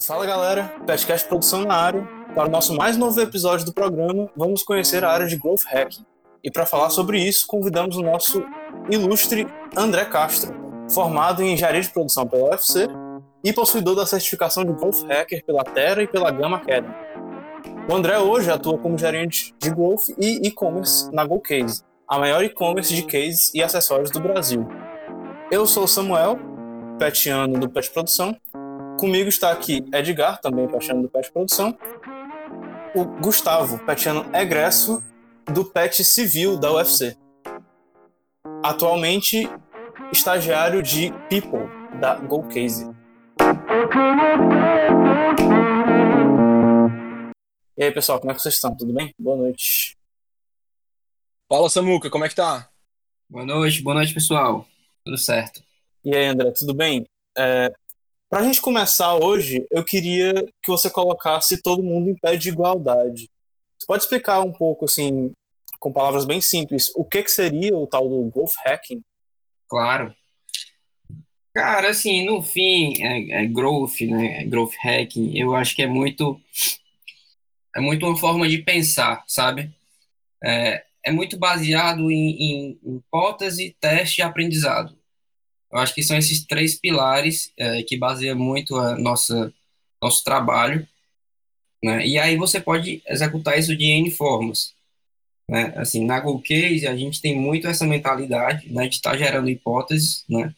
Fala galera, Petcast Produção na área. Para o nosso mais novo episódio do programa, vamos conhecer a área de Growth Hacking. E para falar sobre isso, convidamos o nosso ilustre André Castro, formado em Engenharia de Produção pela UFC e possuidor da certificação de Growth Hacker pela Terra e pela Gamma Academy. O André hoje atua como gerente de Growth e e-commerce na GoCase, a maior e-commerce de cases e acessórios do Brasil. Eu sou o Samuel, petiano do Pet Produção. Comigo está aqui Edgar, também petiano do Pet Produção. O Gustavo, petiano egresso do Pet Civil da UFC. Atualmente, estagiário de People da GoCase. E aí, pessoal, como é que vocês estão? Tudo bem? Boa noite. Fala, Samuca, como é que tá? Boa noite, boa noite, pessoal. Tudo certo. E aí, André, tudo bem? É, Para a gente começar hoje, eu queria que você colocasse todo mundo em pé de igualdade. Você pode explicar um pouco, assim, com palavras bem simples, o que, que seria o tal do growth hacking? Claro. Cara, assim, no fim, é, é growth, né? É growth hacking, eu acho que é muito é muito uma forma de pensar, sabe? É, é muito baseado em, em hipótese, teste e aprendizado. Eu acho que são esses três pilares é, que baseiam muito a nossa nosso trabalho, né? E aí você pode executar isso de N formas, né? Assim, na GoCase a gente tem muito essa mentalidade, né, de estar tá gerando hipóteses, né?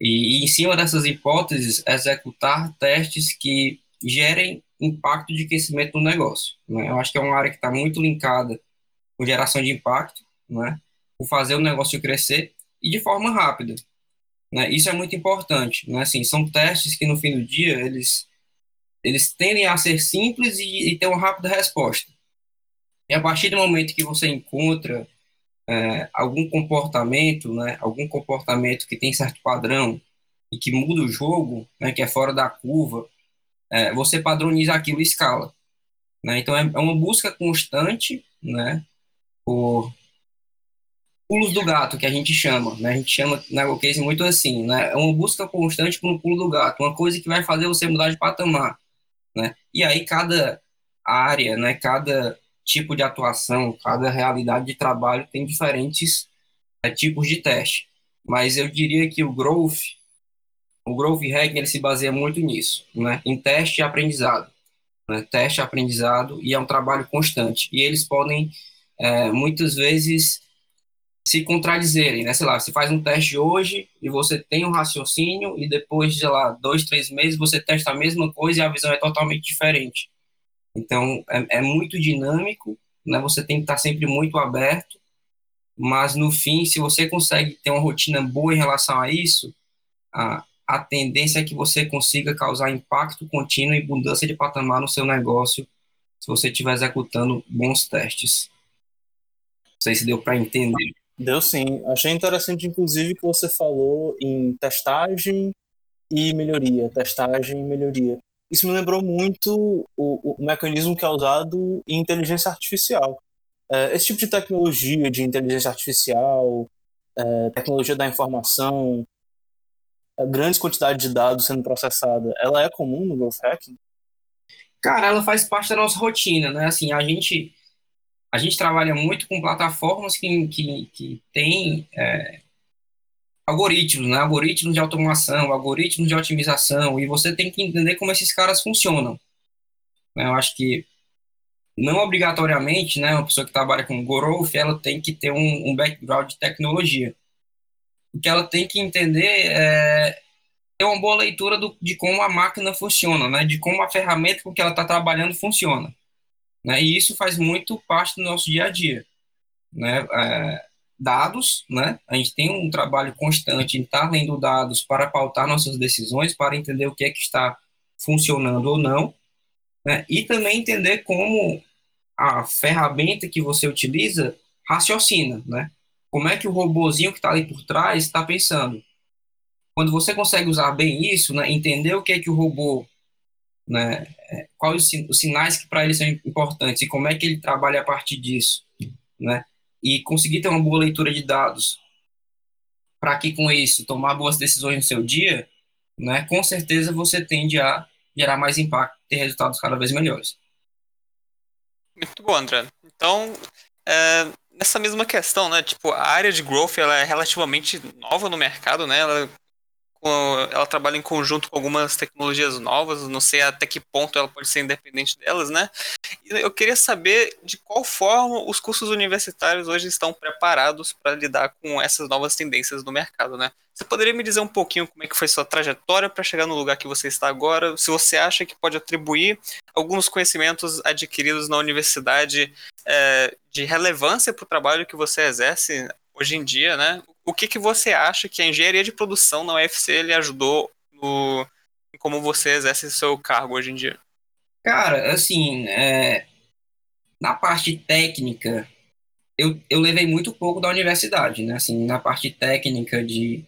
E, e em cima dessas hipóteses executar testes que gerem impacto de crescimento no negócio. Né? Eu acho que é uma área que está muito linkada com geração de impacto, né? com fazer o negócio crescer e de forma rápida. Né? Isso é muito importante. Né? Assim, são testes que no fim do dia eles, eles tendem a ser simples e, e ter uma rápida resposta. E a partir do momento que você encontra é, algum comportamento, né, algum comportamento que tem certo padrão e que muda o jogo, né, que é fora da curva, é, você padroniza aquilo e escala. Né? Então, é, é, uma busca constante né, por pulos do gato, que a gente chama. Né? A gente chama na GoCase muito assim. Né? É uma busca constante por um pulo do gato, uma coisa que vai fazer você mudar de patamar. Né? E aí, cada área, né, cada tipo de atuação, cada realidade de trabalho tem diferentes é, tipos de teste. Mas eu diria que o growth o Growth Hacking ele se baseia muito nisso, né? em teste e aprendizado. Né? Teste aprendizado, e é um trabalho constante. E eles podem, é, muitas vezes, se contradizerem, né? Sei lá, você faz um teste hoje e você tem um raciocínio e depois, sei lá, dois, três meses você testa a mesma coisa e a visão é totalmente diferente. Então, é, é muito dinâmico, né? Você tem que estar sempre muito aberto, mas no fim, se você consegue ter uma rotina boa em relação a isso, a, a tendência é que você consiga causar impacto contínuo e mudança de patamar no seu negócio se você estiver executando bons testes. Não sei se deu para entender. Deu sim. Achei interessante, inclusive, que você falou em testagem e melhoria. Testagem e melhoria. Isso me lembrou muito o, o mecanismo que é usado em inteligência artificial. É, esse tipo de tecnologia de inteligência artificial, é, tecnologia da informação, grandes quantidades de dados sendo processada, ela é comum no growth hacking? Cara, ela faz parte da nossa rotina, né? Assim, a gente a gente trabalha muito com plataformas que, que, que têm é, algoritmos, né? Algoritmos de automação, algoritmos de otimização, e você tem que entender como esses caras funcionam. Eu acho que não obrigatoriamente, né, uma pessoa que trabalha com growth, ela tem que ter um, um background de tecnologia o que ela tem que entender é ter uma boa leitura do, de como a máquina funciona, né? De como a ferramenta com que ela está trabalhando funciona, né? E isso faz muito parte do nosso dia a dia, né? É, dados, né? A gente tem um trabalho constante em estar lendo dados para pautar nossas decisões, para entender o que é que está funcionando ou não, né? E também entender como a ferramenta que você utiliza raciocina, né? como é que o robozinho que está ali por trás está pensando. Quando você consegue usar bem isso, né, entender o que é que o robô, né, é, quais os sinais que para ele são importantes e como é que ele trabalha a partir disso, né, e conseguir ter uma boa leitura de dados para que com isso tomar boas decisões no seu dia, né, com certeza você tende a gerar mais impacto ter resultados cada vez melhores. Muito bom, André. Então, é, nessa mesma questão, né? Tipo, a área de growth ela é relativamente nova no mercado, né? Ela ela trabalha em conjunto com algumas tecnologias novas, não sei até que ponto ela pode ser independente delas, né? Eu queria saber de qual forma os cursos universitários hoje estão preparados para lidar com essas novas tendências no mercado, né? Você poderia me dizer um pouquinho como é que foi sua trajetória para chegar no lugar que você está agora? Se você acha que pode atribuir alguns conhecimentos adquiridos na universidade é, de relevância para o trabalho que você exerce hoje em dia, né? O que, que você acha que a engenharia de produção na UFC lhe ajudou no, em como você exerce seu cargo hoje em dia? Cara, assim, é, na parte técnica, eu, eu levei muito pouco da universidade, né? Assim, na parte técnica de,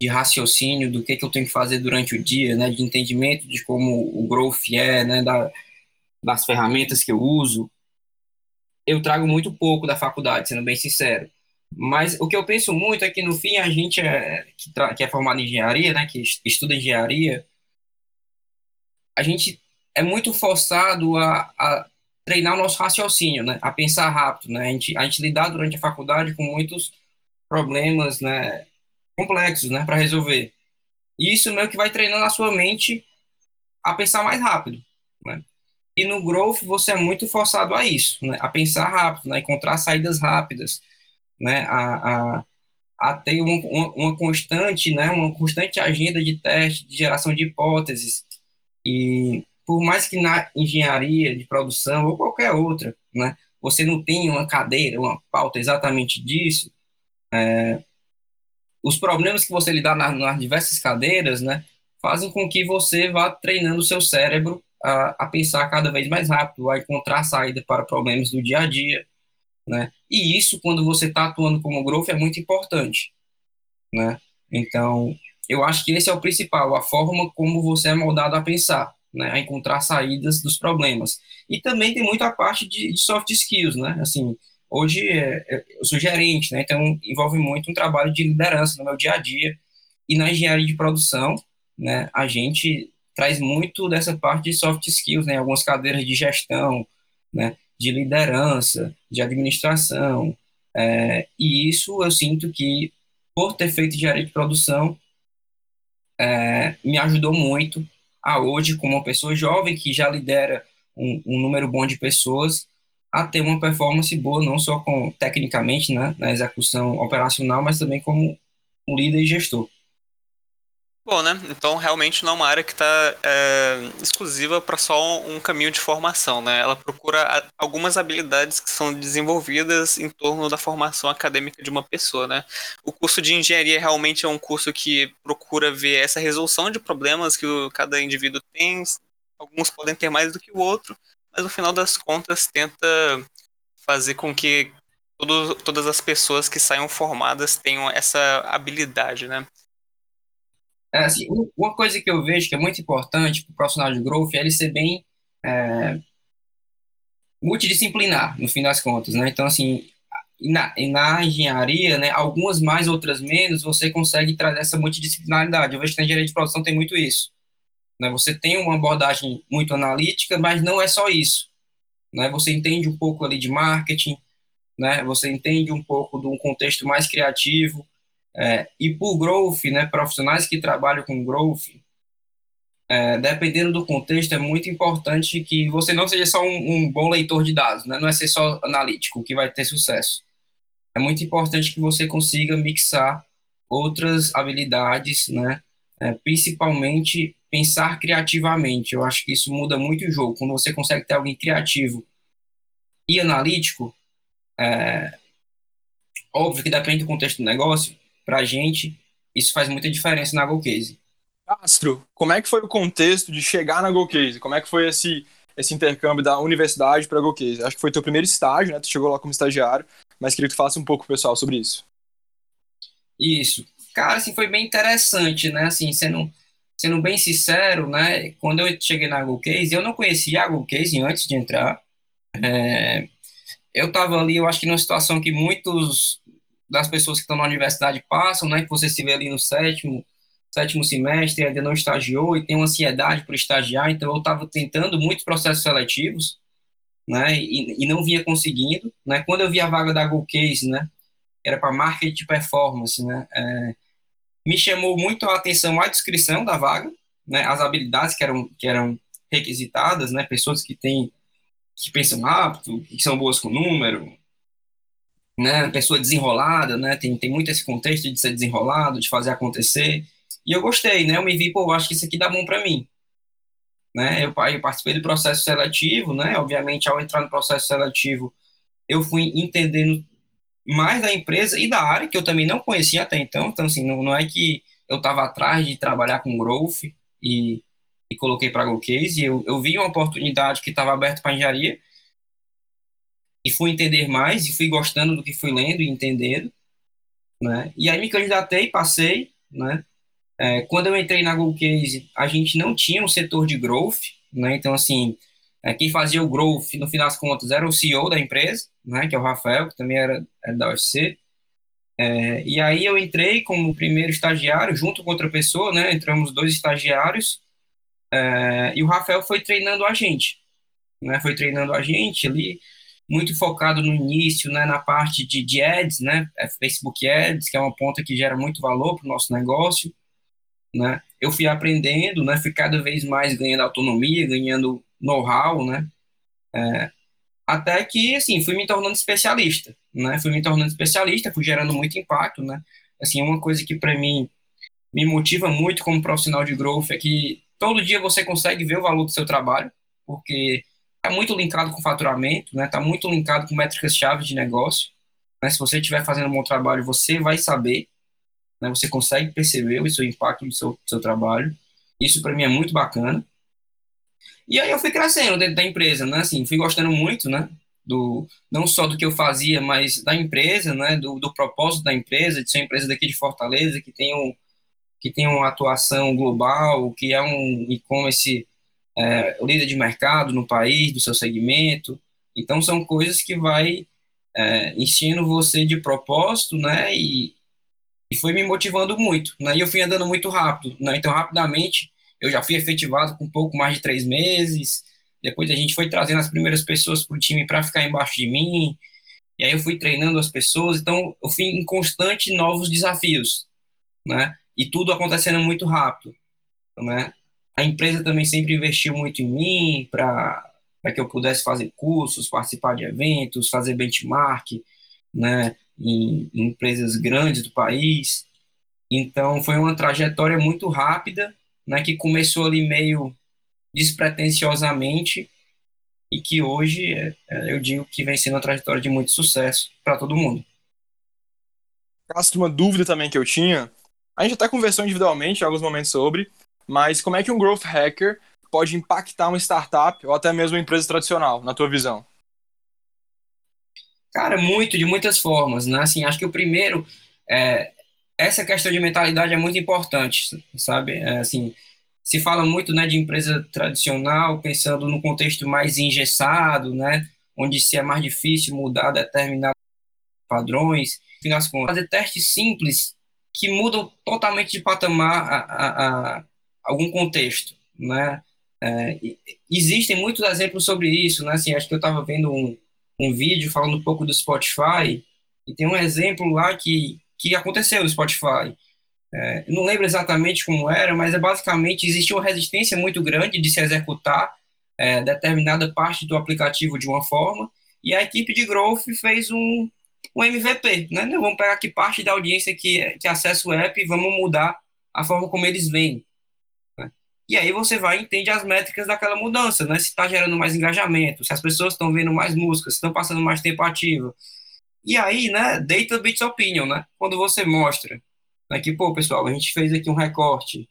de raciocínio do que, que eu tenho que fazer durante o dia, né? De entendimento de como o growth é, né? Da, das ferramentas que eu uso, eu trago muito pouco da faculdade, sendo bem sincero. Mas o que eu penso muito é que, no fim, a gente é, que, que é formado em engenharia, né, que estuda engenharia, a gente é muito forçado a, a treinar o nosso raciocínio, né, a pensar rápido. Né, a, gente, a gente lidar durante a faculdade com muitos problemas né, complexos né, para resolver. E isso meio que vai treinando a sua mente a pensar mais rápido. Né? E no growth você é muito forçado a isso, né, a pensar rápido, né, encontrar saídas rápidas né, a, a, a ter uma, uma, constante, né, uma constante agenda de teste, de geração de hipóteses. E por mais que na engenharia de produção ou qualquer outra, né, você não tenha uma cadeira, uma pauta exatamente disso, é, os problemas que você lidar nas, nas diversas cadeiras, né, fazem com que você vá treinando o seu cérebro a, a pensar cada vez mais rápido, a encontrar saída para problemas do dia a dia, né? E isso, quando você está atuando como growth, é muito importante, né? Então, eu acho que esse é o principal, a forma como você é moldado a pensar, né? A encontrar saídas dos problemas. E também tem muito a parte de, de soft skills, né? Assim, hoje é, é, eu sou gerente, né? Então, envolve muito um trabalho de liderança no meu dia a dia. E na engenharia de produção, né? A gente traz muito dessa parte de soft skills, né? Algumas cadeiras de gestão, né? De liderança, de administração. É, e isso eu sinto que, por ter feito engenharia de produção, é, me ajudou muito a hoje, como uma pessoa jovem que já lidera um, um, número bom de pessoas, a ter uma performance boa, não só com, tecnicamente né, na execução operacional, mas também como um líder e gestor. Bom, né? Então realmente não é uma área que está é, exclusiva para só um caminho de formação, né? Ela procura algumas habilidades que são desenvolvidas em torno da formação acadêmica de uma pessoa, né? O curso de engenharia realmente é um curso que procura ver essa resolução de problemas que cada indivíduo tem. Alguns podem ter mais do que o outro, mas no final das contas tenta fazer com que todo, todas as pessoas que saiam formadas tenham essa habilidade, né? É, assim, uma coisa que eu vejo que é muito importante para o profissional de growth é ele ser bem é, multidisciplinar, no fim das contas, né? Então, assim, na, na engenharia, né, algumas mais, outras menos, você consegue trazer essa multidisciplinaridade. Eu vejo que na engenharia de produção tem muito isso. Né? Você tem uma abordagem muito analítica, mas não é só isso. Né? Você entende um pouco ali de marketing, né? você entende um pouco de um contexto mais criativo, é, e por growth, né, profissionais que trabalham com growth, é, dependendo do contexto, é muito importante que você não seja só um, um, bom leitor de dados, né? não é ser só analítico que vai ter sucesso. É muito importante que você consiga mixar outras habilidades, né? É, principalmente pensar criativamente. Eu acho que isso muda muito o jogo. Quando você consegue ter alguém criativo e analítico, é, óbvio que depende do contexto do negócio, para a gente, isso faz muita diferença na GoCase. Castro, como é que foi o contexto de chegar na GoCase? Como é que foi esse, esse intercâmbio da universidade para a GoCase? Acho que foi teu primeiro estágio, né? Tu chegou lá como estagiário, mas queria que tu falasse um pouco, pessoal, sobre isso. Isso. Cara, assim, foi bem interessante, né? Assim, sendo, sendo bem sincero, né? Quando eu cheguei na GoCase, eu não conhecia a GoCase antes de entrar. É, eu estava ali, eu acho que numa situação que muitos das pessoas que estão na universidade passam, né? Que você se vê ali no sétimo, sétimo semestre, ainda não estagiou e tem uma ansiedade por estagiar, então eu estava tentando muitos processos seletivos, né, e, e, não vinha conseguindo, né, quando eu vi a vaga da GoCase, né, era para marketing performance, né, é, me chamou muito a atenção a descrição da vaga, né, as habilidades que eram, que eram requisitadas, né, pessoas que têm, que pensam rápido, que são boas com número, né, pessoa desenrolada, né, tem, tem muito esse contexto de ser desenrolado, de fazer acontecer, e eu gostei, né, eu me vi, pô, acho que isso aqui dá bom para mim, né, eu, eu participei do processo seletivo, né, obviamente, ao entrar no processo seletivo, eu fui entendendo mais da empresa e da área, que eu também não conhecia até então, então, assim, não, não é que eu estava atrás de trabalhar com growth e, e coloquei para a GoCase, eu, eu vi uma oportunidade que estava aberta para engenharia, e fui entender mais e fui gostando do que fui lendo e entendendo, né? E aí me candidatei, passei, né? É, quando eu entrei na GoCase, a gente não tinha um setor de growth, né? Então, assim, é, quem fazia o growth, no final das contas, era o CEO da empresa, né? Que é o Rafael, que também era, era da UFC. É, e aí eu entrei como primeiro estagiário, junto com outra pessoa, né? Entramos dois estagiários, é, e o Rafael foi treinando a gente, né? Foi treinando a gente ali, muito focado no início, né, na parte de, de ads, né, é Facebook Ads, que é uma ponta que gera muito valor para o nosso negócio, né, eu fui aprendendo, né, fui cada vez mais ganhando autonomia, ganhando know-how, né, é, até que, assim, fui me tornando especialista, né, fui me tornando especialista, fui gerando muito impacto, né, assim, uma coisa que para mim me motiva muito como profissional de growth é que todo dia você consegue ver o valor do seu trabalho, porque está muito linkado com faturamento, né? Está muito linkado com métricas-chave de negócio. Né? Se você estiver fazendo um bom trabalho, você vai saber, né? Você consegue perceber o seu impacto do seu, do seu trabalho. Isso para mim é muito bacana. E aí eu fui crescendo dentro da empresa, né? Assim, fui gostando muito, né? Do, não só do que eu fazia, mas da empresa, né? Do, do propósito da empresa, de ser uma empresa daqui de Fortaleza, que tem, um, que tem uma atuação global, que é um e-commerce é, líder de mercado no país, do seu segmento. Então, são coisas que vai é, enchendo você de propósito, né? E, e foi me motivando muito, né? E eu fui andando muito rápido, né? Então, rapidamente, eu já fui efetivado com pouco mais de três meses. Depois a gente foi trazendo as primeiras pessoas para o time para ficar embaixo de mim. E aí eu fui treinando as pessoas. Então, eu fui em constante novos desafios, né? E tudo acontecendo muito rápido, né? A empresa também sempre investiu muito em mim para que eu pudesse fazer cursos, participar de eventos, fazer benchmark, né, em, em empresas grandes do país. Então, foi uma trajetória muito rápida, né, que começou ali meio despretensiosamente e que hoje é, é, eu digo que vem sendo uma trajetória de muito sucesso para todo mundo. Castro, uma dúvida também que eu tinha, a gente até conversou individualmente em alguns momentos sobre, mas como é que um growth hacker pode impactar uma startup ou até mesmo uma empresa tradicional, na tua visão? Cara, muito, de muitas formas, né? Assim, acho que o primeiro, é, essa questão de mentalidade é muito importante, sabe? É, assim, se fala muito, né, de empresa tradicional, pensando no contexto mais engessado, né? Onde se é mais difícil mudar determinados padrões, afinal fazer testes simples que mudam totalmente de patamar a, a, a algum contexto, né? É, existem muitos exemplos sobre isso, né? Assim, acho que eu estava vendo um, um vídeo falando um pouco do Spotify e tem um exemplo lá que, que aconteceu no Spotify. É, não lembro exatamente como era, mas é basicamente existia uma resistência muito grande de se executar é, determinada parte do aplicativo de uma forma e a equipe de growth fez um, um MVP, né? Vamos pegar aqui parte da audiência que, que acessa o app e vamos mudar a forma como eles veem. E aí você vai e entende as métricas daquela mudança, né? Se está gerando mais engajamento, se as pessoas estão vendo mais músicas, estão passando mais tempo ativo. E aí, né, data beats opinion, né? Quando você mostra né, que, pô, pessoal, a gente fez aqui um recorte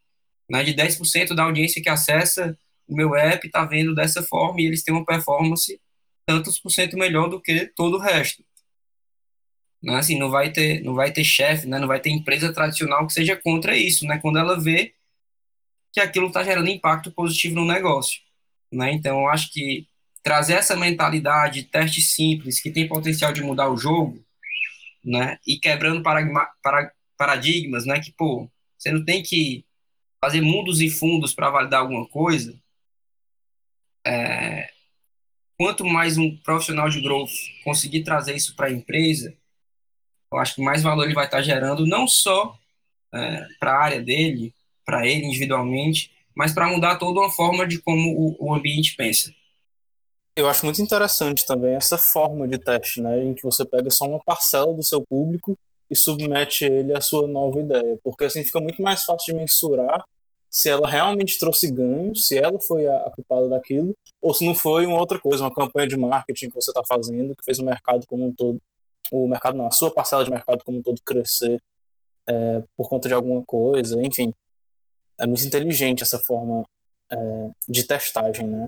né, de 10% da audiência que acessa o meu app está vendo dessa forma e eles têm uma performance tantos por cento melhor do que todo o resto. Né? Assim, não vai ter, não vai ter chefe, né? não vai ter empresa tradicional que seja contra isso, né? Quando ela vê que aquilo está gerando impacto positivo no negócio. Né? Então, eu acho que trazer essa mentalidade, teste simples, que tem potencial de mudar o jogo, né? e quebrando paradigmas, né? que, pô, você não tem que fazer mundos e fundos para validar alguma coisa, é, quanto mais um profissional de growth conseguir trazer isso para a empresa, eu acho que mais valor ele vai estar tá gerando, não só é, para a área dele, para ele individualmente, mas para mudar toda uma forma de como o, o, ambiente pensa. Eu acho muito interessante também essa forma de teste, né, em que você pega só uma parcela do seu público e submete ele à sua nova ideia, porque assim fica muito mais fácil de mensurar se ela realmente trouxe ganho, se ela foi a, culpada daquilo, ou se não foi uma outra coisa, uma campanha de marketing que você está fazendo, que fez o mercado como um todo, o mercado não, a sua parcela de mercado como um todo crescer é, por conta de alguma coisa, enfim. É muito inteligente essa forma é, de testagem, né?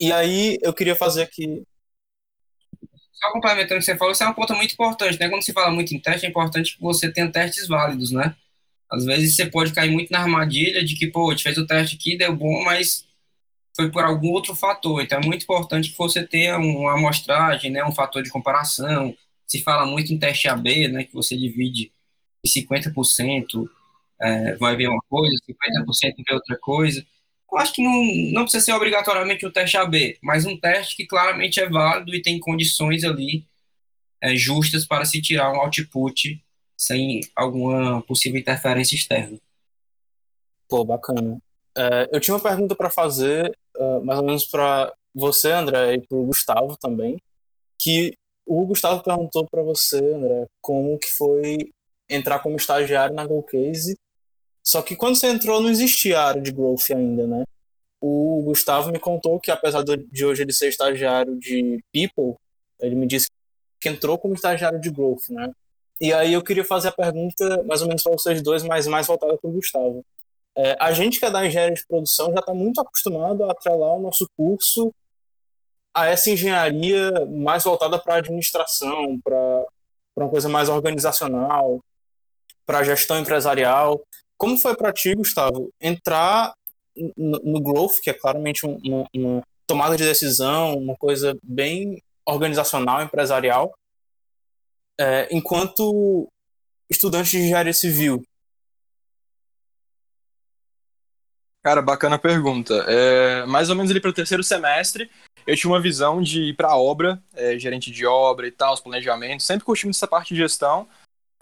E aí eu queria fazer aqui. Só complementando o que você falou, isso é um ponto muito importante, né? Quando se fala muito em teste, é importante que você tenha testes válidos, né? Às vezes você pode cair muito na armadilha de que, pô, gente fez o teste aqui, deu bom, mas foi por algum outro fator. Então é muito importante que você tenha uma amostragem, né, um fator de comparação. Se fala muito em teste AB, né, que você divide em 50%, é, vai ver uma coisa, 50% vê outra coisa. Eu acho que não, não precisa ser obrigatoriamente um teste AB, mas um teste que claramente é válido e tem condições ali é, justas para se tirar um output sem alguma possível interferência externa. Pô, bacana. É, eu tinha uma pergunta para fazer, uh, mais ou menos para você, André, e para o Gustavo também, que o Gustavo perguntou para você, André, como que foi entrar como estagiário na GoCase, só que quando você entrou não existia área de growth ainda, né? O Gustavo me contou que apesar de hoje ele ser estagiário de People, ele me disse que entrou como estagiário de growth, né? E aí eu queria fazer a pergunta mais ou menos para vocês dois, mas mais voltada para o Gustavo. É, a gente que é da engenharia de produção já está muito acostumado a atrelar o nosso curso a essa engenharia mais voltada para administração, para uma coisa mais organizacional, para gestão empresarial. Como foi para ti, Gustavo, entrar no, no growth, que é claramente uma, uma tomada de decisão, uma coisa bem organizacional, empresarial, é, enquanto estudante de engenharia civil? Cara, bacana pergunta. É, mais ou menos ali para o terceiro semestre, eu tinha uma visão de ir para a obra, é, gerente de obra e tal, os planejamentos, sempre curtindo essa parte de gestão,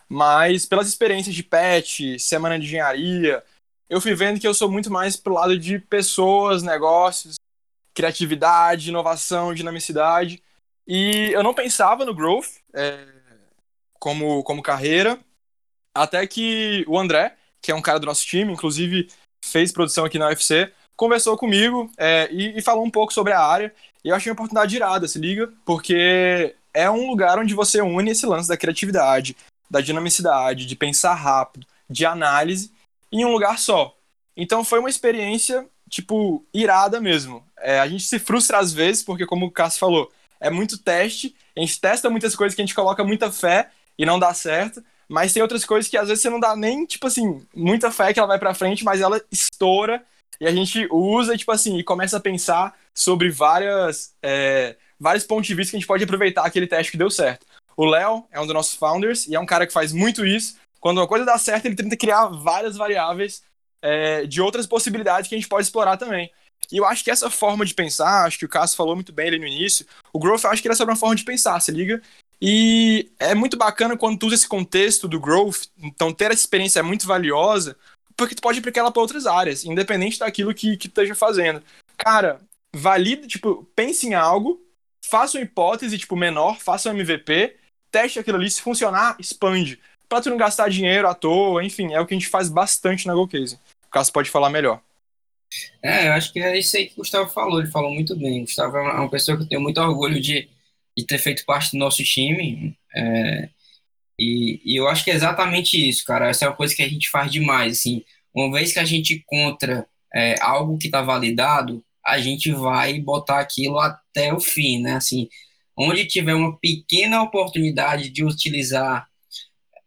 mas pelas experiências de PET, semana de engenharia, eu fui vendo que eu sou muito mais pro lado de pessoas, negócios, criatividade, inovação, dinamicidade, e eu não pensava no growth, é, como, como carreira, até que o André, que é um cara do nosso time, inclusive fez produção aqui na UFC, conversou comigo é, e, e, falou um pouco sobre a área. E eu achei uma oportunidade irada, se liga, porque é um lugar onde você une esse lance da criatividade, da dinamicidade, de pensar rápido, de análise, em um lugar só. Então foi uma experiência, tipo, irada mesmo. É, a gente se frustra às vezes, porque, como o Cássio falou, é muito teste, a gente testa muitas coisas que a gente coloca muita fé e não dá certo. Mas tem outras coisas que às vezes você não dá nem, tipo assim, muita fé que ela vai pra frente, mas ela estoura e a gente usa, tipo assim, e começa a pensar sobre várias, é, vários pontos de vista que a gente pode aproveitar aquele teste que deu certo. O Léo é um dos nossos founders e é um cara que faz muito isso. Quando uma coisa dá certo, ele tenta criar várias variáveis é, de outras possibilidades que a gente pode explorar também. E eu acho que essa forma de pensar, acho que o Cássio falou muito bem ali no início, o Growth eu acho que ele é sobre uma forma de pensar, se liga? E é muito bacana quando tu usa esse contexto do growth, então ter essa experiência é muito valiosa, porque tu pode aplicar ela para outras áreas, independente daquilo que, que tu esteja fazendo. Cara, valide, tipo, pense em algo, faça uma hipótese, tipo, menor, faça um MVP, teste aquilo ali, se funcionar, expande. Pra tu não gastar dinheiro à toa, enfim, é o que a gente faz bastante na GoCase. O Cássio pode falar melhor. É, eu acho que é isso aí que o Gustavo falou, ele falou muito bem. O Gustavo é uma pessoa que eu tenho muito orgulho de de ter feito parte do nosso time. É, e, e, eu acho que é exatamente isso, cara. Essa é uma coisa que a gente faz demais. Assim, uma vez que a gente encontra é, algo que está validado, a gente vai botar aquilo até o fim, né? Assim, onde tiver uma pequena oportunidade de utilizar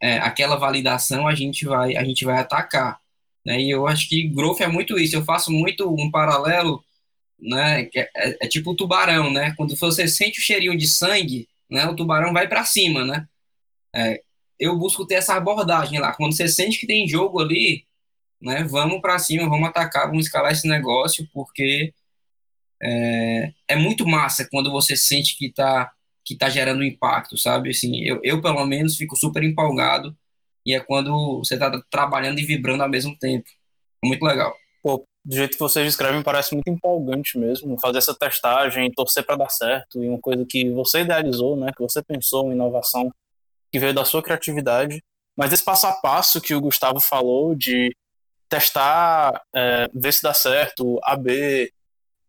é, aquela validação, a gente vai, a gente vai atacar. Né? E eu acho que growth é muito isso. Eu faço muito um paralelo né? É, é, é, tipo o tubarão, né? Quando você sente o cheirinho de sangue, né? O tubarão vai para cima, né? É, eu busco ter essa abordagem lá. Quando você sente que tem jogo ali, né? Vamos para cima, vamos atacar, vamos escalar esse negócio, porque é, é muito massa quando você sente que está que tá gerando impacto, sabe? Assim, eu, eu, pelo menos, fico super empolgado e é quando você está trabalhando e vibrando ao mesmo tempo. Muito legal. Pô, do jeito que vocês descrevem, parece muito empolgante mesmo. Fazer essa testagem, torcer para dar certo, e uma coisa que você idealizou, né? Que você pensou, uma inovação que veio da sua criatividade. Mas esse passo a passo que o Gustavo falou de testar, é, ver se dá certo, AB,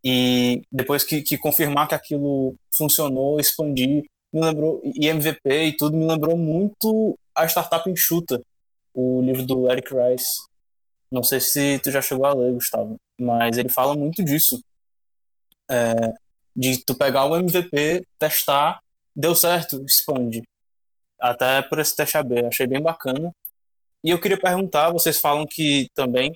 e depois que, que, confirmar que aquilo funcionou, expandir, me lembrou, e MVP e tudo, me lembrou muito a Startup Enxuta, o livro do Eric Rice. Não sei se tu já chegou a ler, Gustavo, mas ele fala muito disso. É, de tu pegar o MVP, testar, deu certo, expande. Até por esse teste AB, achei bem bacana. E eu queria perguntar, vocês falam que também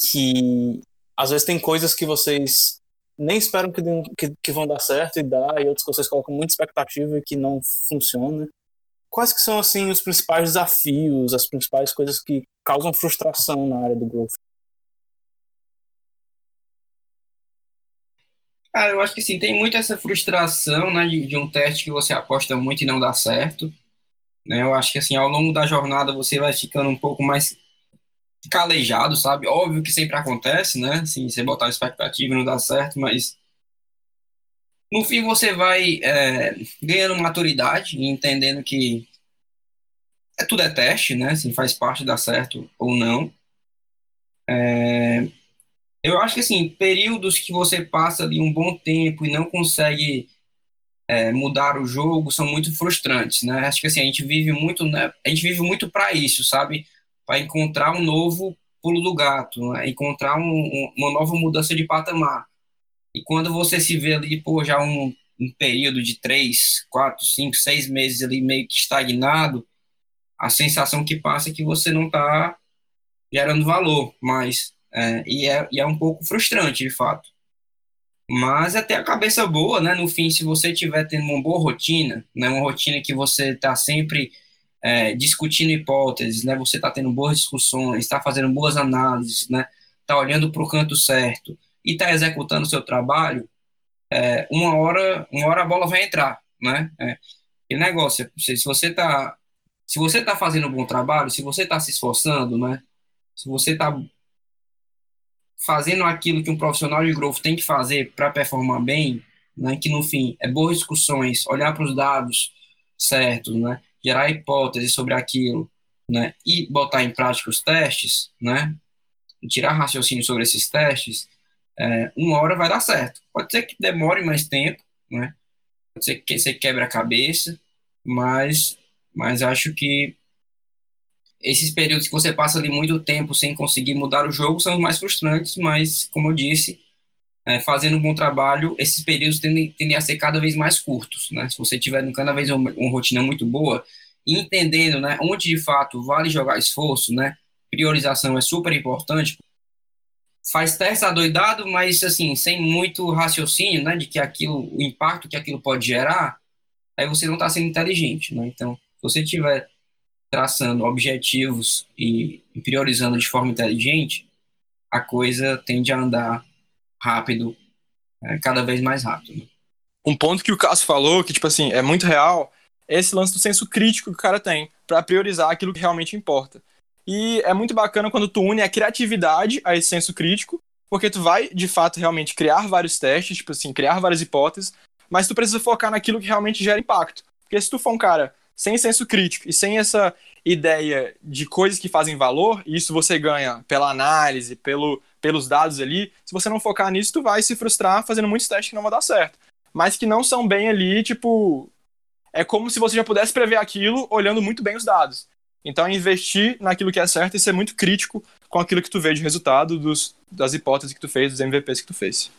que às vezes tem coisas que vocês nem esperam que, que, que, vão dar certo e dá, e outras que vocês colocam muita expectativa e que não funciona. Quais que são, assim, os principais desafios, as principais coisas que causam frustração na área do growth? Cara, eu acho que sim, tem muito essa frustração, né, de, de um teste que você aposta muito e não dá certo. Né? Eu acho que, assim, ao longo da jornada você vai ficando um pouco mais calejado, sabe? Óbvio que sempre acontece, né? Assim, você botar expectativa não dá certo, mas no fim você vai é, ganhando maturidade e entendendo que é, tudo é teste, né? Assim, faz parte dar certo ou não. É, eu acho que assim, períodos que você passa ali um bom tempo e não consegue é, mudar o jogo são muito frustrantes, né? Acho que assim, a gente vive muito, né? A gente vive muito para isso, sabe? Para encontrar um novo pulo do gato, né? encontrar um, um, uma nova mudança de patamar. E quando você se vê ali, pô, já um, um período de três, quatro, cinco, seis meses ali meio que estagnado, a sensação que passa é que você não está gerando valor mais. É, e, é, e é um pouco frustrante, de fato. Mas até a cabeça boa, né? No fim, se você estiver tendo uma boa rotina, né? Uma rotina que você está sempre é, discutindo hipóteses, né? Você está tendo boas discussões, está fazendo boas análises, né? Está olhando para o canto certo e está executando o seu trabalho, é, uma hora, uma hora a bola vai entrar, né? É, negócio, se, se você está se você está fazendo um bom trabalho, se você está se esforçando, né? Se você está fazendo aquilo que um profissional de growth tem que fazer para performar bem, né, que no fim é boas discussões, olhar para os dados certos, né, gerar hipóteses sobre aquilo, né, e botar em prática os testes, né, tirar raciocínio sobre esses testes, é, uma hora vai dar certo. Pode ser que demore mais tempo, né, pode ser que você quebre a cabeça, mas, mas acho que esses períodos que você passa ali muito tempo sem conseguir mudar o jogo são os mais frustrantes, mas, como eu disse, é, fazendo um bom trabalho, esses períodos tendem, tendem, a ser cada vez mais curtos, né? Se você tiver cada vez uma, uma rotina muito boa, entendendo, né, onde de fato vale jogar esforço, né? Priorização é super importante. Faz teste adoidado, mas assim, sem muito raciocínio, né, de que aquilo, o impacto que aquilo pode gerar, aí você não está sendo inteligente, né? Então, se você tiver traçando objetivos e priorizando de forma inteligente, a coisa tende a andar rápido, é, cada vez mais rápido. Um ponto que o Cássio falou, que tipo assim, é muito real, é esse lance do senso crítico que o cara tem para priorizar aquilo que realmente importa. E é muito bacana quando tu une a criatividade a esse senso crítico, porque tu vai, de fato, realmente criar vários testes, tipo assim, criar várias hipóteses, mas tu precisa focar naquilo que realmente gera impacto. Porque se tu for um cara sem senso crítico e sem essa ideia de coisas que fazem valor, e isso você ganha pela análise, pelo, pelos dados ali, se você não focar nisso, tu vai se frustrar fazendo muitos testes que não vão dar certo. Mas que não são bem ali, tipo. É como se você já pudesse prever aquilo olhando muito bem os dados. Então, é investir naquilo que é certo e ser muito crítico com aquilo que tu vê de resultado dos, das hipóteses que tu fez, dos MVPs que tu fez.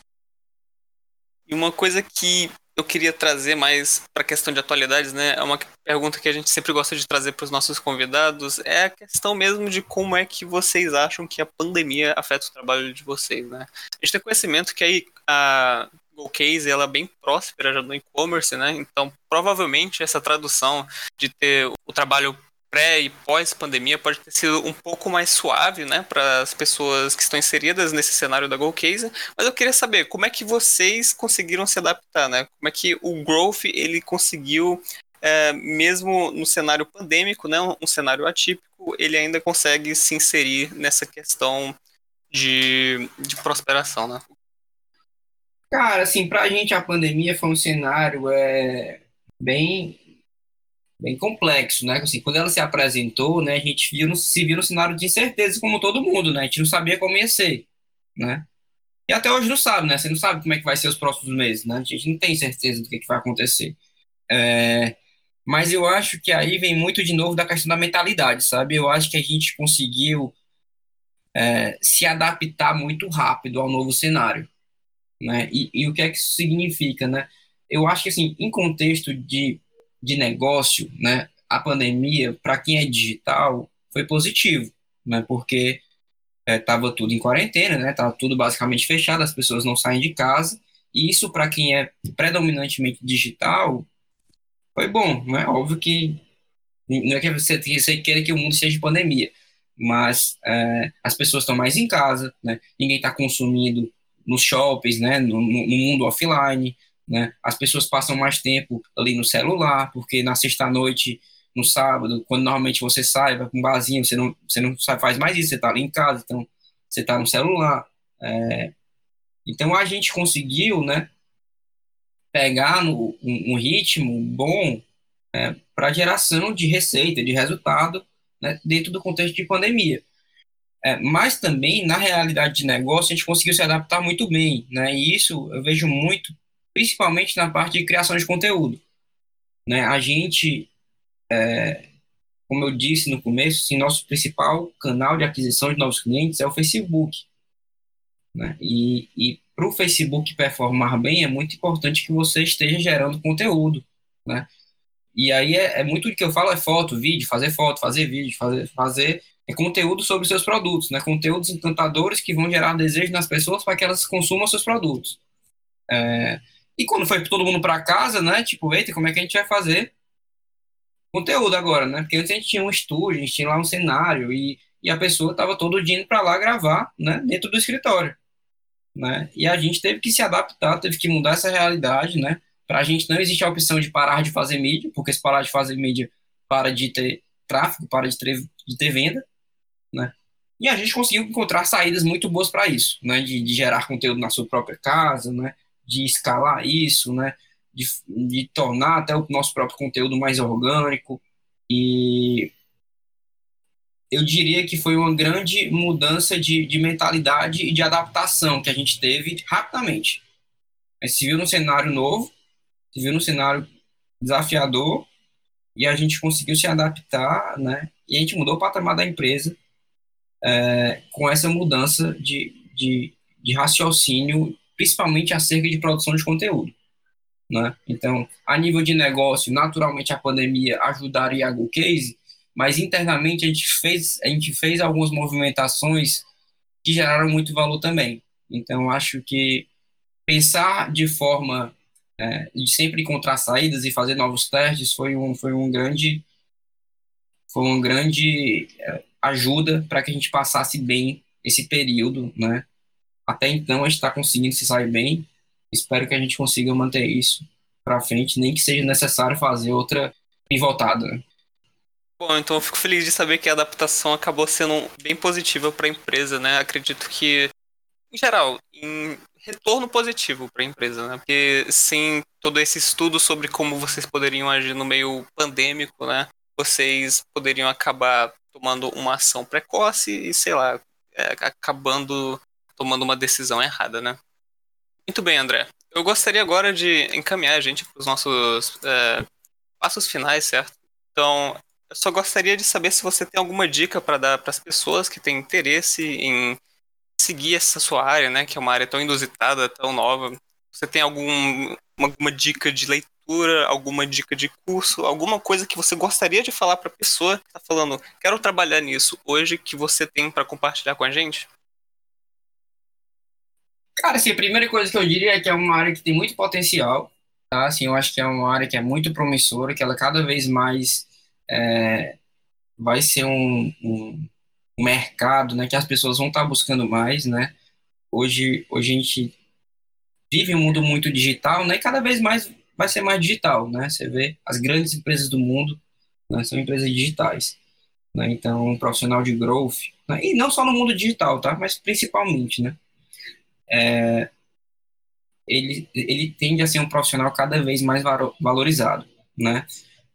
E uma coisa que eu queria trazer mais para a questão de atualidades, né? É uma pergunta que a gente sempre gosta de trazer para os nossos convidados. É a questão mesmo de como é que vocês acham que a pandemia afeta o trabalho de vocês, né? A gente tem conhecimento que a GoCase ela é bem próspera já no e-commerce, né? Então, provavelmente essa tradução de ter o trabalho pré e pós-pandemia pode ter sido um pouco mais suave, né, para as pessoas que estão inseridas nesse cenário da GoCase, mas eu queria saber como é que vocês conseguiram se adaptar, né? Como é que o Growth ele conseguiu, é, mesmo no cenário pandêmico, né, um, cenário atípico, ele ainda consegue se inserir nessa questão de, de prosperação, né? Cara, assim, pra gente a pandemia foi um cenário é, bem bem complexo, né? Assim, quando ela se apresentou, né, a gente viu, se viu no cenário de incerteza como todo mundo, né? A gente não sabia como ia ser, né? E até hoje não sabe, né? Você não sabe como é que vai ser os próximos meses, né? A gente não tem certeza do que, que vai acontecer. É, mas eu acho que aí vem muito de novo da questão da mentalidade, sabe? Eu acho que a gente conseguiu é, se adaptar muito rápido ao novo cenário, né? E, e o que é que isso significa, né? Eu acho que, assim, em contexto de, de negócio, né, a pandemia, para quem é digital, foi positivo, né? Porque estava é, tudo em quarentena, né? Tava tudo basicamente fechado, as pessoas não saem de casa. E isso, para quem é predominantemente digital, foi bom, né? Óbvio que não é que você, você queira que o mundo seja de pandemia, mas é, as pessoas estão mais em casa, né? Ninguém está consumindo nos shoppings, né? No, no, mundo offline, né? As pessoas passam mais tempo ali no celular, porque na sexta-noite, no sábado, quando normalmente você sai, vai com um barzinho, você não, você não faz mais isso, você está ali em casa, então você está no celular. É, então a gente conseguiu, né? Pegar no, um, um ritmo bom é, para geração de receita, de resultado, né, dentro do contexto de pandemia. É, mas também, na realidade de negócio, a gente conseguiu se adaptar muito bem, né? E isso eu vejo muito, principalmente na parte de criação de conteúdo. Né? A gente, é, como eu disse no começo, assim, nosso principal canal de aquisição de novos clientes é o Facebook. Né? E, e para o Facebook performar bem, é muito importante que você esteja gerando conteúdo. Né? E aí é, é muito do que eu falo é foto, vídeo, fazer foto, fazer vídeo, fazer, fazer é conteúdo sobre seus produtos, né? Conteúdos encantadores que vão gerar desejo nas pessoas para que elas consumam seus produtos. É, e quando foi todo mundo para casa, né? Tipo, eita, como é que a gente vai fazer conteúdo agora, né? Porque antes a gente tinha um estúdio, a gente tinha lá um cenário e, e a pessoa estava todo dia indo para lá gravar, né? Dentro do escritório, né? E a gente teve que se adaptar, teve que mudar essa realidade, né? Para a gente não existe a opção de parar de fazer mídia, porque se parar de fazer mídia, para de ter tráfego, para de ter, de ter venda, né? E a gente conseguiu encontrar saídas muito boas para isso, né? De, de, gerar conteúdo na sua própria casa, né? De escalar isso, né? De, de tornar até o nosso próprio conteúdo mais orgânico e eu diria que foi uma grande mudança de, de mentalidade e de adaptação que a gente teve rapidamente. A gente se viu num cenário novo, se viu num cenário desafiador e a gente conseguiu se adaptar, né? E a gente mudou o patamar da empresa é, com essa mudança de, de, de, raciocínio, principalmente acerca de produção de conteúdo. Né? Então, a nível de negócio, naturalmente a pandemia ajudaria a GoCase, mas internamente a gente fez, a gente fez algumas movimentações que geraram muito valor também. Então, acho que pensar de forma é, de sempre encontrar saídas e fazer novos testes foi um, foi um grande foi um grande é, ajuda para que a gente passasse bem esse período, né? Até então a gente está conseguindo se sair bem. Espero que a gente consiga manter isso para frente, nem que seja necessário fazer outra pivotada. Né? Bom, então eu fico feliz de saber que a adaptação acabou sendo bem positiva para a empresa, né? Acredito que, em geral, em retorno positivo para a empresa, né? Porque sem todo esse estudo sobre como vocês poderiam agir no meio pandêmico, né? Vocês poderiam acabar tomando uma ação precoce e, sei lá, é, acabando tomando uma decisão errada, né? Muito bem, André. Eu gostaria agora de encaminhar a gente para os nossos é, passos finais, certo? Então, eu só gostaria de saber se você tem alguma dica para dar para as pessoas que têm interesse em seguir essa sua área, né? Que é uma área tão inusitada, tão nova. Você tem algum, alguma dica de leitura? alguma dica de curso, alguma coisa que você gostaria de falar para a pessoa que está falando, quero trabalhar nisso hoje, que você tem para compartilhar com a gente? Cara, assim, a primeira coisa que eu diria é que é uma área que tem muito potencial, tá? Assim, eu acho que é uma área que é muito promissora, que ela cada vez mais é, vai ser um, um, mercado, né, que as pessoas vão estar buscando mais, né? Hoje, hoje a gente vive um mundo muito digital, né? E cada vez mais vai ser mais digital, né? Você vê as grandes empresas do mundo né, são empresas digitais. Né? Então, um profissional de growth, né? e não só no mundo digital, tá? Mas principalmente, né? É, ele, ele tende a ser um profissional cada vez mais valorizado, né?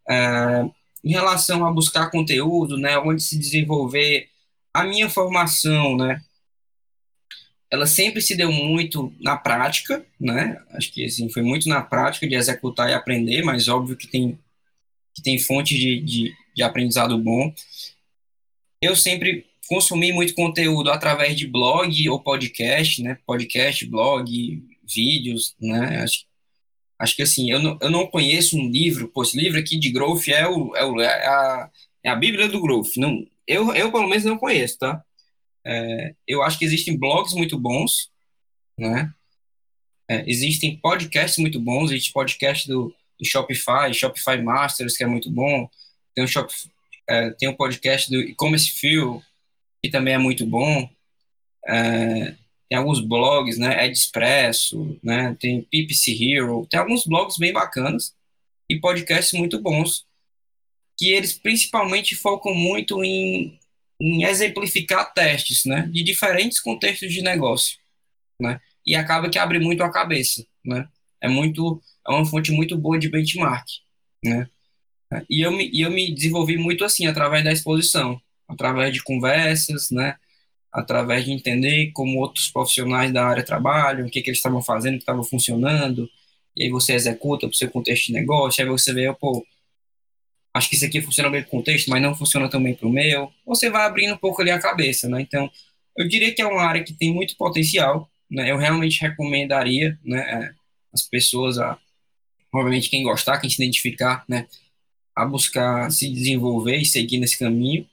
É, em relação a buscar conteúdo, né? Onde se desenvolver a minha formação, né? Ela sempre se deu muito na prática, né? Acho que assim, foi muito na prática de executar e aprender, mas óbvio que tem, que tem fontes de, de, de aprendizado bom. Eu sempre consumi muito conteúdo através de blog ou podcast, né? Podcast, blog, vídeos, né? Acho, acho que assim, eu não, eu não conheço um livro, pô, esse livro aqui de growth é, o, é, o, é, a, é a Bíblia do growth. Não, eu, eu, pelo menos, não conheço, tá? É, eu acho que existem blogs muito bons, né? É, existem podcasts muito bons, existe podcast do, do, Shopify, Shopify Masters, que é muito bom. Tem um, Shop, é, tem um podcast do E-Commerce Feel, que também é muito bom. É, tem alguns blogs, né? Expresso, né? Tem PPC Hero, tem alguns blogs bem bacanas e podcasts muito bons, que eles principalmente focam muito em, em exemplificar testes, né? De diferentes contextos de negócio, né? E acaba que abre muito a cabeça, né? É muito, é uma fonte muito boa de benchmark, né? E eu me, eu me desenvolvi muito assim, através da exposição, através de conversas, né? através de entender como outros profissionais da área trabalham, o que, que eles estavam fazendo, o que estava funcionando, e aí você executa para o seu contexto de negócio, aí você vê, pô, acho que isso aqui funciona bem para o contexto, mas não funciona também para o meu. Você vai abrindo um pouco ali a cabeça, né? Então, eu diria que é uma área que tem muito potencial, né? Eu realmente recomendaria, né, é, as pessoas a, obviamente quem gostar, quem se identificar, né, a buscar se desenvolver e seguir nesse caminho.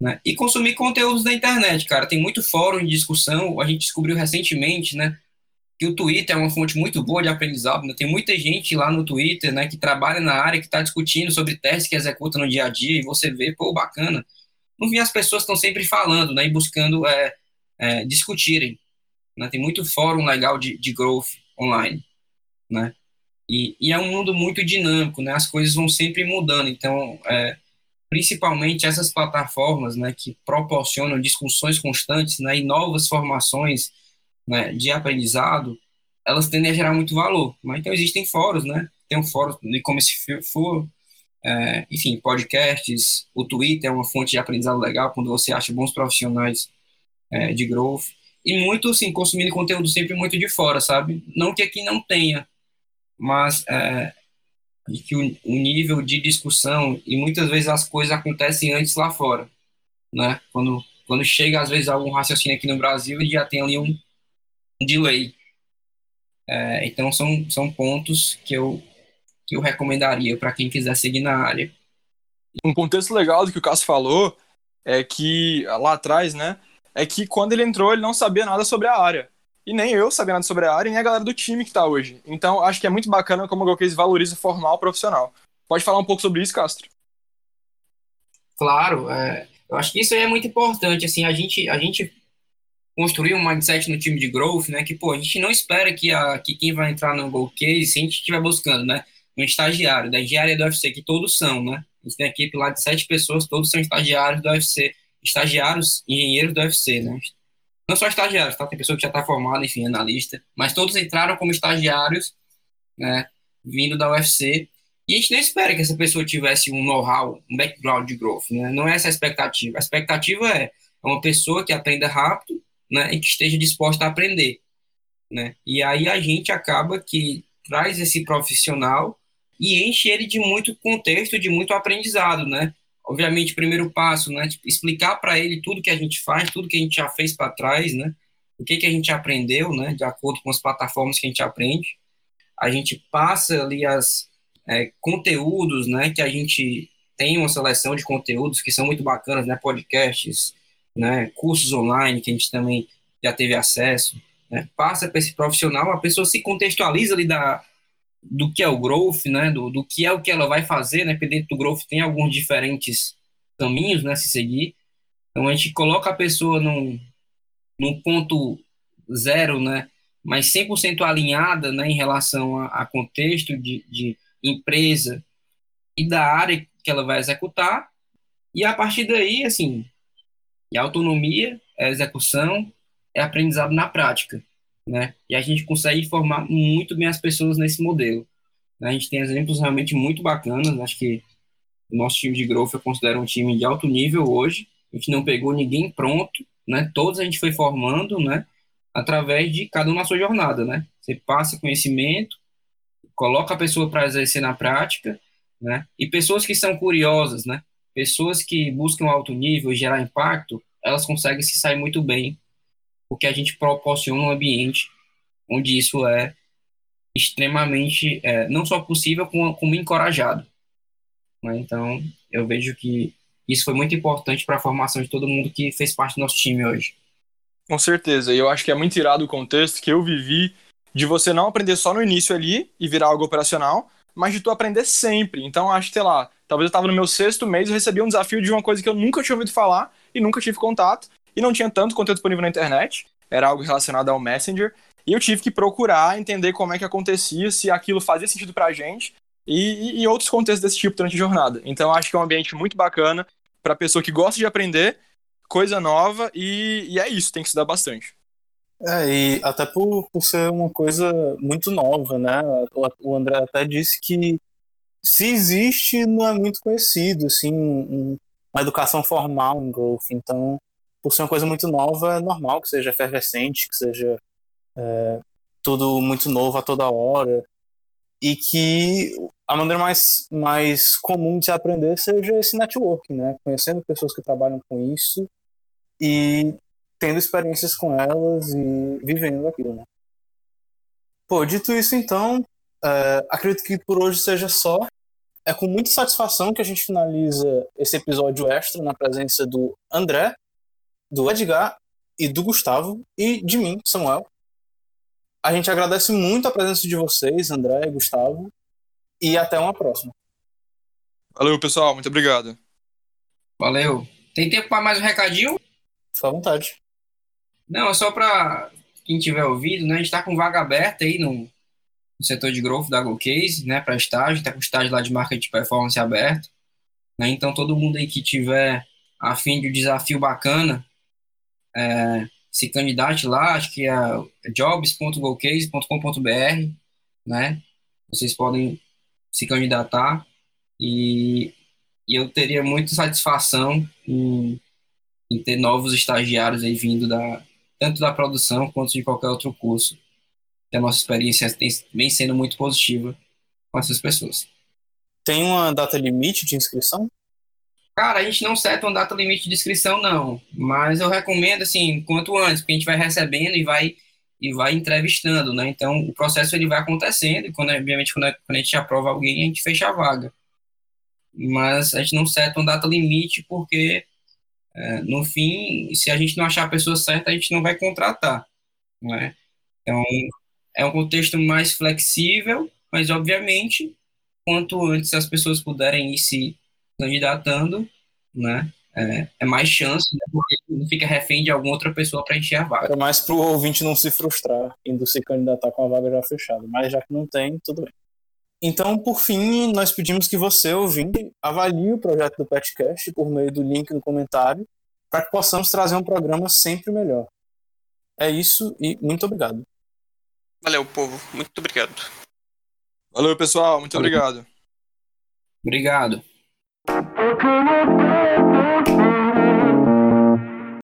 Né? E consumir conteúdos da internet, cara. Tem muito fórum de discussão. A gente descobriu recentemente, né? Que o Twitter é uma fonte muito boa de aprendizado. Né? Tem muita gente lá no Twitter, né? Que trabalha na área, que está discutindo sobre testes que executa no dia a dia. E você vê, pô, bacana. No fim, as pessoas estão sempre falando, né? E buscando é, é, discutirem. Né? Tem muito fórum legal de, de growth online, né? E, e, é um mundo muito dinâmico, né? As coisas vão sempre mudando. Então, é, principalmente essas plataformas né, que proporcionam discussões constantes né, e novas formações né, de aprendizado, elas tendem a gerar muito valor. Mas, então, existem fóruns, né? Tem um fórum de como se for, é, enfim, podcasts, o Twitter é uma fonte de aprendizado legal quando você acha bons profissionais é, de growth. E muito, assim, consumindo conteúdo sempre muito de fora, sabe? Não que aqui não tenha, mas é, de que o, o, nível de discussão e muitas vezes as coisas acontecem antes lá fora, né? Quando quando chega às vezes algum raciocínio aqui no Brasil, ele já tem ali um, delay. É, então são são pontos que eu que eu recomendaria para quem quiser seguir na área. Um contexto legal do que o Cássio falou é que lá atrás, né, é que quando ele entrou ele não sabia nada sobre a área. E nem eu sabia nada sobre a área, nem a galera do time que tá hoje. Então, acho que é muito bacana como o Golcase valoriza o profissional. Pode falar um pouco sobre isso, Castro? Claro, é, eu acho que isso é muito importante. Assim, a gente, a gente construir um mindset no time de growth, né? Que, pô, a gente não espera que, a, que quem vai entrar no Golcase, se a gente estiver buscando, né? Um estagiário da engenharia do UFC, que todos são, né? A gente tem equipe lá de sete pessoas, todos são estagiários do UFC, estagiários engenheiros do UFC, né? Não só estagiários, tá? Tem pessoa que já está formada, enfim, analista, mas todos entraram como estagiários, né, vindo da UFC, e a gente não espera que essa pessoa tivesse um know-how, um background de growth, né? Não é essa a expectativa. A expectativa é uma pessoa que aprenda rápido, né, e que esteja disposta a aprender, né? E aí a gente acaba que traz esse profissional e enche ele de muito contexto, de muito aprendizado, né? Obviamente, primeiro passo, né, tipo, explicar para ele tudo que a gente faz, tudo que a gente já fez para trás, né, o que que a gente aprendeu, né, de acordo com as plataformas que a gente aprende. A gente passa ali as é, conteúdos, né, que a gente tem uma seleção de conteúdos que são muito bacanas, né, podcasts, né, cursos online que a gente também já teve acesso, né, passa para esse profissional, a pessoa se contextualiza ali da, do que é o growth, né, do, do que é o que ela vai fazer, né, porque dentro do growth tem alguns diferentes caminhos, né, se seguir. Então a gente coloca a pessoa num, num ponto zero, né, mas 100% alinhada, né, em relação a, a contexto de, de empresa e da área que ela vai executar. E a partir daí, assim, é autonomia, é execução, é aprendizado na prática, né? E a gente consegue formar muito bem as pessoas nesse modelo. Né? A gente tem exemplos realmente muito bacanas, acho que o nosso time de growth eu considero um time de alto nível hoje. A gente não pegou ninguém pronto, né? Todos a gente foi formando, né? Através de cada um na sua jornada, né? Você passa conhecimento, coloca a pessoa para exercer na prática, né? E pessoas que são curiosas, né? Pessoas que buscam alto nível gerar impacto, elas conseguem se sair muito bem, porque a gente proporciona um ambiente onde isso é extremamente, é, não só possível, como, como encorajado. Né? Então, eu vejo que isso foi muito importante para a formação de todo mundo que fez parte do nosso time hoje. Com certeza, e eu acho que é muito irado o contexto que eu vivi de você não aprender só no início ali e virar algo operacional, mas de tu aprender sempre. Então, acho que, sei lá, talvez eu estava no meu sexto mês e recebi um desafio de uma coisa que eu nunca tinha ouvido falar e nunca tive contato, e não tinha tanto conteúdo disponível na internet, era algo relacionado ao Messenger, e eu tive que procurar entender como é que acontecia, se aquilo fazia sentido pra gente, e, e, outros contextos desse tipo durante a jornada. Então, acho que é um ambiente muito bacana para pessoa que gosta de aprender coisa nova, e, e é isso, tem que estudar bastante. É, e até por, por ser uma coisa muito nova, né? O André até disse que se existe, não é muito conhecido, assim, uma educação formal em golfe. Então, por ser uma coisa muito nova, é normal que seja efervescente, que seja é, tudo muito novo a toda hora. E que a maneira mais, mais comum de se aprender seja esse networking, né? Conhecendo pessoas que trabalham com isso e tendo experiências com elas e vivendo aquilo, né? Pô, dito isso então, é, acredito que por hoje seja só. É com muita satisfação que a gente finaliza esse episódio extra na presença do André, do Edgar e do Gustavo e de mim, Samuel. A gente agradece muito a presença de vocês, André e Gustavo, e até uma próxima. Valeu, pessoal, muito obrigado. Valeu. Tem tempo para mais um recadinho? Fica à vontade. Não, é só para quem tiver ouvido, né? A gente está com vaga aberta aí no, no setor de growth da GoCase, né? Para estágio, está com estágio lá de marketing de performance aberto. Né? Então, todo mundo aí que tiver a fim de um desafio bacana, é, se candidate lá, acho que é jobs.gocase.com.br, né? Vocês podem se candidatar e, e eu teria muita satisfação em, em ter novos estagiários aí vindo da, tanto da produção quanto de qualquer outro curso. E a nossa experiência tem, vem sendo muito positiva com essas pessoas. Tem uma data limite de inscrição? Cara, a gente não seta uma data limite de inscrição, não. Mas eu recomendo, assim, quanto antes, porque a gente vai recebendo e vai e vai entrevistando, né? Então, o processo ele vai acontecendo e, quando, obviamente, quando a gente aprova alguém, a gente fecha a vaga. Mas a gente não seta uma data limite porque é, no fim, se a gente não achar a pessoa certa, a gente não vai contratar, né? Então, é um contexto mais flexível, mas, obviamente, quanto antes as pessoas puderem ir se candidatando, né? É, é mais chance, né? porque não fica refém de alguma outra pessoa para encher a vaga. É mais para o ouvinte não se frustrar indo se candidatar com a vaga já fechada, mas já que não tem, tudo bem. Então, por fim, nós pedimos que você, ouvinte, avalie o projeto do Petcast por meio do link no comentário, para que possamos trazer um programa sempre melhor. É isso e muito obrigado. Valeu, povo. Muito obrigado. Valeu, pessoal. Muito Valeu. obrigado. Obrigado. Can I